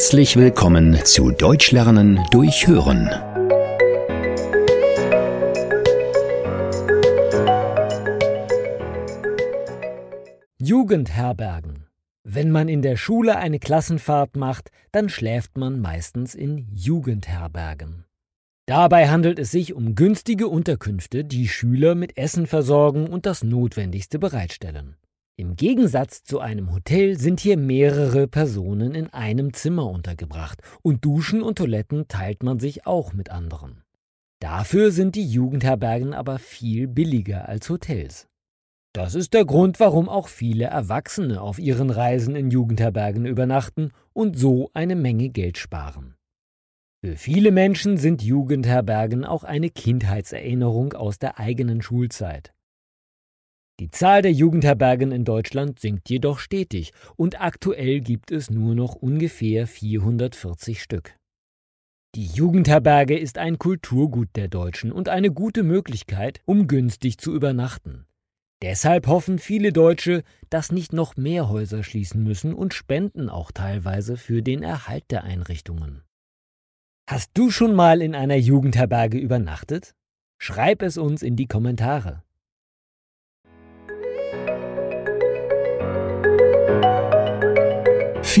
Herzlich willkommen zu Deutsch lernen durch Hören. Jugendherbergen. Wenn man in der Schule eine Klassenfahrt macht, dann schläft man meistens in Jugendherbergen. Dabei handelt es sich um günstige Unterkünfte, die Schüler mit Essen versorgen und das Notwendigste bereitstellen. Im Gegensatz zu einem Hotel sind hier mehrere Personen in einem Zimmer untergebracht und Duschen und Toiletten teilt man sich auch mit anderen. Dafür sind die Jugendherbergen aber viel billiger als Hotels. Das ist der Grund, warum auch viele Erwachsene auf ihren Reisen in Jugendherbergen übernachten und so eine Menge Geld sparen. Für viele Menschen sind Jugendherbergen auch eine Kindheitserinnerung aus der eigenen Schulzeit. Die Zahl der Jugendherbergen in Deutschland sinkt jedoch stetig und aktuell gibt es nur noch ungefähr 440 Stück. Die Jugendherberge ist ein Kulturgut der Deutschen und eine gute Möglichkeit, um günstig zu übernachten. Deshalb hoffen viele Deutsche, dass nicht noch mehr Häuser schließen müssen und spenden auch teilweise für den Erhalt der Einrichtungen. Hast du schon mal in einer Jugendherberge übernachtet? Schreib es uns in die Kommentare.